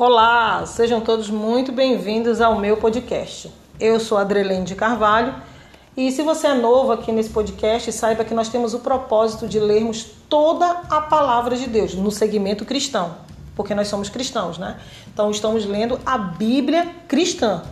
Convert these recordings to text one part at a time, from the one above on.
Olá, sejam todos muito bem-vindos ao meu podcast. Eu sou Adrelene de Carvalho e se você é novo aqui nesse podcast, saiba que nós temos o propósito de lermos toda a palavra de Deus no segmento cristão, porque nós somos cristãos, né? Então estamos lendo a Bíblia cristã.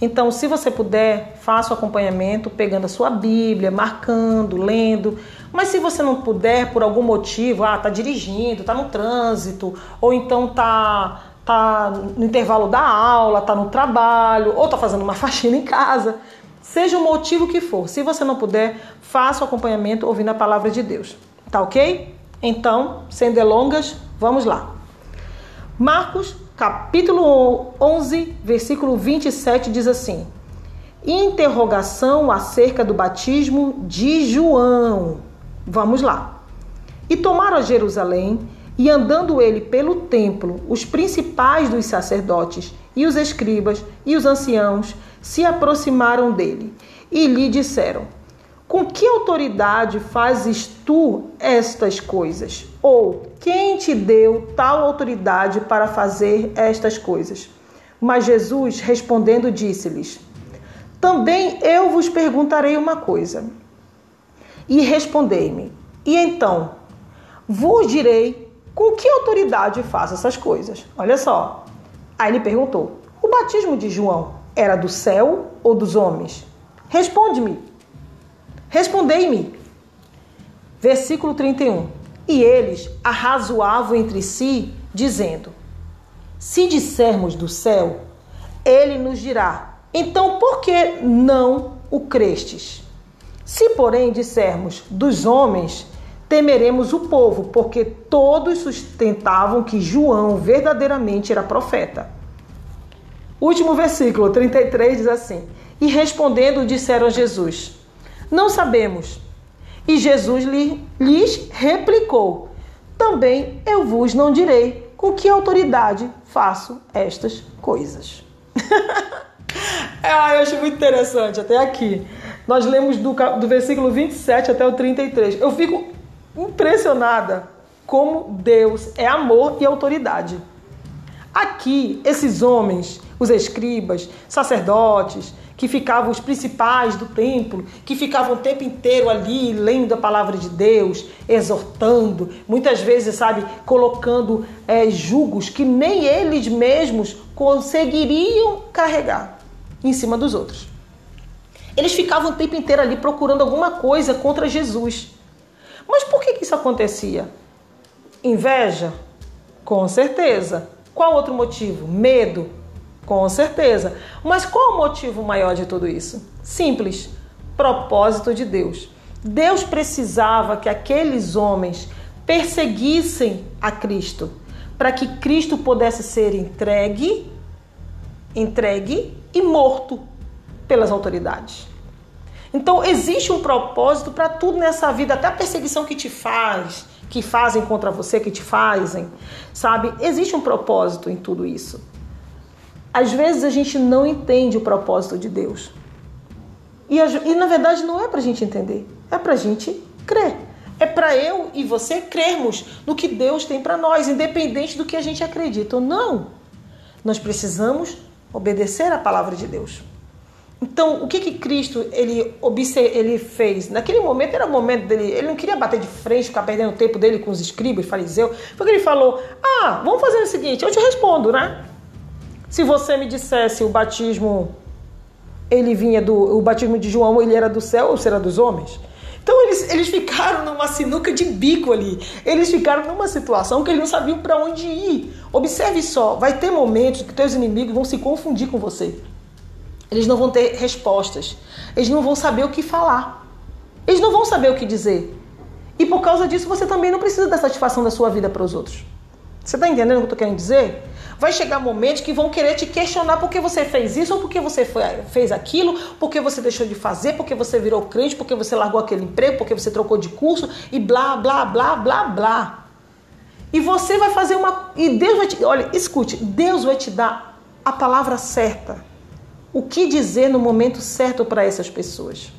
Então, se você puder, faça o acompanhamento pegando a sua Bíblia, marcando, lendo. Mas se você não puder, por algum motivo, ah, tá dirigindo, tá no trânsito, ou então tá tá no intervalo da aula, tá no trabalho, ou tá fazendo uma faxina em casa, seja o motivo que for. Se você não puder, faça o acompanhamento ouvindo a palavra de Deus. Tá ok? Então, sem delongas, vamos lá. Marcos, capítulo 11, versículo 27 diz assim: Interrogação acerca do batismo de João. Vamos lá. E tomaram a Jerusalém e andando ele pelo templo, os principais dos sacerdotes e os escribas e os anciãos se aproximaram dele e lhe disseram: Com que autoridade fazes tu estas coisas? Ou quem te deu tal autoridade para fazer estas coisas? Mas Jesus, respondendo, disse-lhes: Também eu vos perguntarei uma coisa. E respondei-me: E então? Vos direi com que autoridade faz essas coisas? Olha só. Aí ele perguntou: O batismo de João era do céu ou dos homens? Responde-me. Respondei-me. Versículo 31. E eles arrazoavam entre si, dizendo: Se dissermos do céu, ele nos dirá: Então por que não o crestes? Se, porém, dissermos dos homens, temeremos o povo, porque todos sustentavam que João verdadeiramente era profeta. Último versículo, 33 diz assim: E respondendo, disseram a Jesus: Não sabemos. E Jesus lhes replicou: Também eu vos não direi com que autoridade faço estas coisas. ah, eu acho muito interessante até aqui. Nós lemos do, do versículo 27 até o 33. Eu fico impressionada como Deus é amor e autoridade. Aqui, esses homens, os escribas, sacerdotes, que ficavam os principais do templo, que ficavam o tempo inteiro ali lendo a palavra de Deus, exortando, muitas vezes, sabe, colocando é, julgos que nem eles mesmos conseguiriam carregar em cima dos outros. Eles ficavam o tempo inteiro ali procurando alguma coisa contra Jesus. Mas por que, que isso acontecia? Inveja? Com certeza. Qual outro motivo? Medo? Com certeza. Mas qual o motivo maior de tudo isso? Simples: propósito de Deus. Deus precisava que aqueles homens perseguissem a Cristo para que Cristo pudesse ser entregue, entregue e morto pelas autoridades. Então existe um propósito para tudo nessa vida, até a perseguição que te faz, que fazem contra você, que te fazem, sabe? Existe um propósito em tudo isso. Às vezes a gente não entende o propósito de Deus. E, e na verdade não é para a gente entender, é para a gente crer. É para eu e você crermos no que Deus tem para nós, independente do que a gente acredita ou não. Nós precisamos obedecer à palavra de Deus. Então, o que que Cristo ele, ele fez? Naquele momento era o momento dele, ele não queria bater de frente, ficar perdendo o tempo dele com os escribas fariseus. Foi que ele falou: "Ah, vamos fazer o seguinte, eu te respondo, né? Se você me dissesse o batismo ele vinha do o batismo de João, ele era do céu ou será dos homens?" Então eles, eles ficaram numa sinuca de bico ali. Eles ficaram numa situação que eles não sabiam para onde ir. Observe só, vai ter momentos que teus inimigos vão se confundir com você. Eles não vão ter respostas. Eles não vão saber o que falar. Eles não vão saber o que dizer. E por causa disso, você também não precisa dar satisfação da sua vida para os outros. Você está entendendo o que eu estou querendo dizer? Vai chegar momentos que vão querer te questionar por que você fez isso ou por que você foi, fez aquilo, por que você deixou de fazer, por que você virou crente, por que você largou aquele emprego, por que você trocou de curso e blá, blá, blá, blá, blá. E você vai fazer uma. E Deus vai te. Olha, escute, Deus vai te dar a palavra certa o que dizer no momento certo para essas pessoas.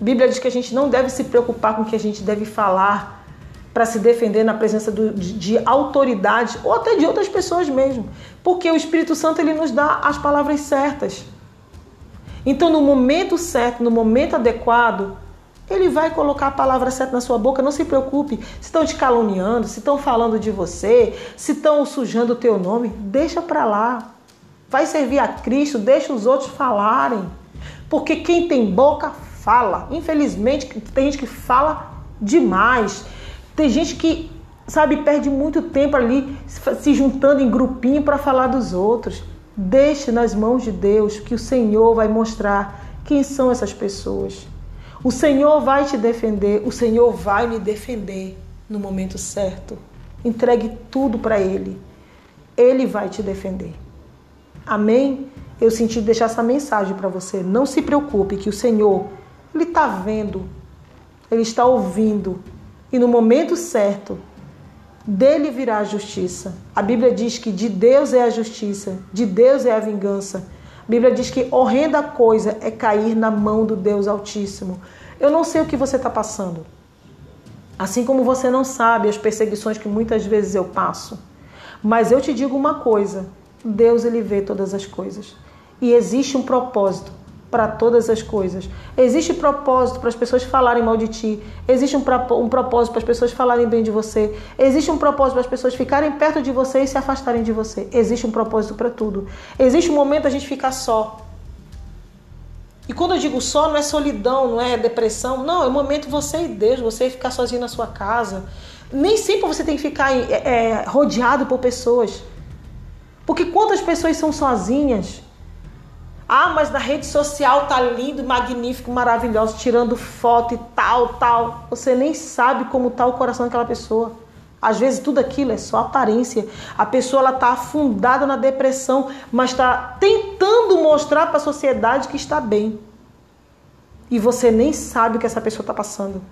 A Bíblia diz que a gente não deve se preocupar com o que a gente deve falar para se defender na presença do, de, de autoridade ou até de outras pessoas mesmo. Porque o Espírito Santo ele nos dá as palavras certas. Então, no momento certo, no momento adequado, ele vai colocar a palavra certa na sua boca. Não se preocupe. Se estão te caluniando, se estão falando de você, se estão sujando o teu nome, deixa para lá. Vai servir a Cristo, deixa os outros falarem. Porque quem tem boca fala. Infelizmente, tem gente que fala demais. Tem gente que, sabe, perde muito tempo ali se juntando em grupinho para falar dos outros. Deixe nas mãos de Deus que o Senhor vai mostrar quem são essas pessoas. O Senhor vai te defender, o Senhor vai me defender no momento certo. Entregue tudo para Ele. Ele vai te defender. Amém? Eu senti deixar essa mensagem para você. Não se preocupe que o Senhor, Ele está vendo, Ele está ouvindo. E no momento certo, dele virá a justiça. A Bíblia diz que de Deus é a justiça, de Deus é a vingança. A Bíblia diz que horrenda coisa é cair na mão do Deus Altíssimo. Eu não sei o que você está passando. Assim como você não sabe as perseguições que muitas vezes eu passo. Mas eu te digo uma coisa: Deus ele vê todas as coisas. E existe um propósito para todas as coisas. Existe propósito para as pessoas falarem mal de ti. Existe um, um propósito para as pessoas falarem bem de você. Existe um propósito para as pessoas ficarem perto de você e se afastarem de você. Existe um propósito para tudo. Existe um momento da gente ficar só. E quando eu digo só, não é solidão, não é depressão. Não, é o momento você e Deus, você ficar sozinho na sua casa. Nem sempre você tem que ficar é, é, rodeado por pessoas. Porque quantas pessoas são sozinhas? Ah, mas na rede social tá lindo, magnífico, maravilhoso, tirando foto e tal, tal. Você nem sabe como tá o coração daquela pessoa. Às vezes tudo aquilo é só aparência. A pessoa ela tá afundada na depressão, mas está tentando mostrar para a sociedade que está bem. E você nem sabe o que essa pessoa está passando.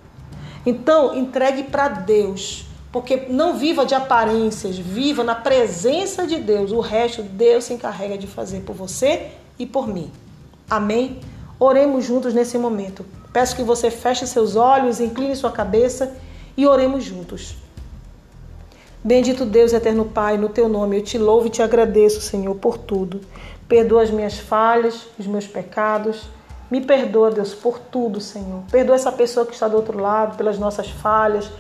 Então, entregue para Deus. Porque não viva de aparências, viva na presença de Deus. O resto Deus se encarrega de fazer por você e por mim. Amém? Oremos juntos nesse momento. Peço que você feche seus olhos, incline sua cabeça e oremos juntos. Bendito Deus, eterno Pai, no teu nome eu te louvo e te agradeço, Senhor, por tudo. Perdoa as minhas falhas, os meus pecados. Me perdoa, Deus, por tudo, Senhor. Perdoa essa pessoa que está do outro lado, pelas nossas falhas,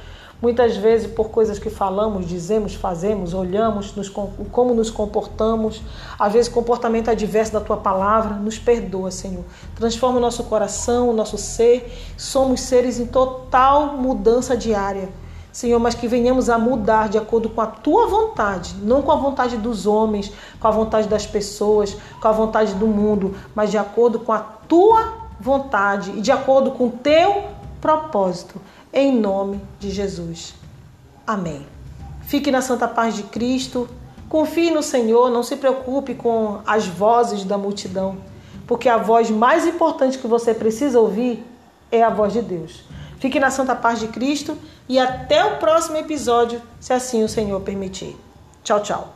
Muitas vezes por coisas que falamos, dizemos, fazemos, olhamos, nos, como nos comportamos, às vezes comportamento adverso da tua palavra, nos perdoa, Senhor. Transforma o nosso coração, o nosso ser. Somos seres em total mudança diária. Senhor, mas que venhamos a mudar de acordo com a tua vontade, não com a vontade dos homens, com a vontade das pessoas, com a vontade do mundo, mas de acordo com a tua vontade e de acordo com o teu propósito em nome de Jesus. Amém. Fique na santa paz de Cristo. Confie no Senhor, não se preocupe com as vozes da multidão, porque a voz mais importante que você precisa ouvir é a voz de Deus. Fique na santa paz de Cristo e até o próximo episódio, se assim o Senhor permitir. Tchau, tchau.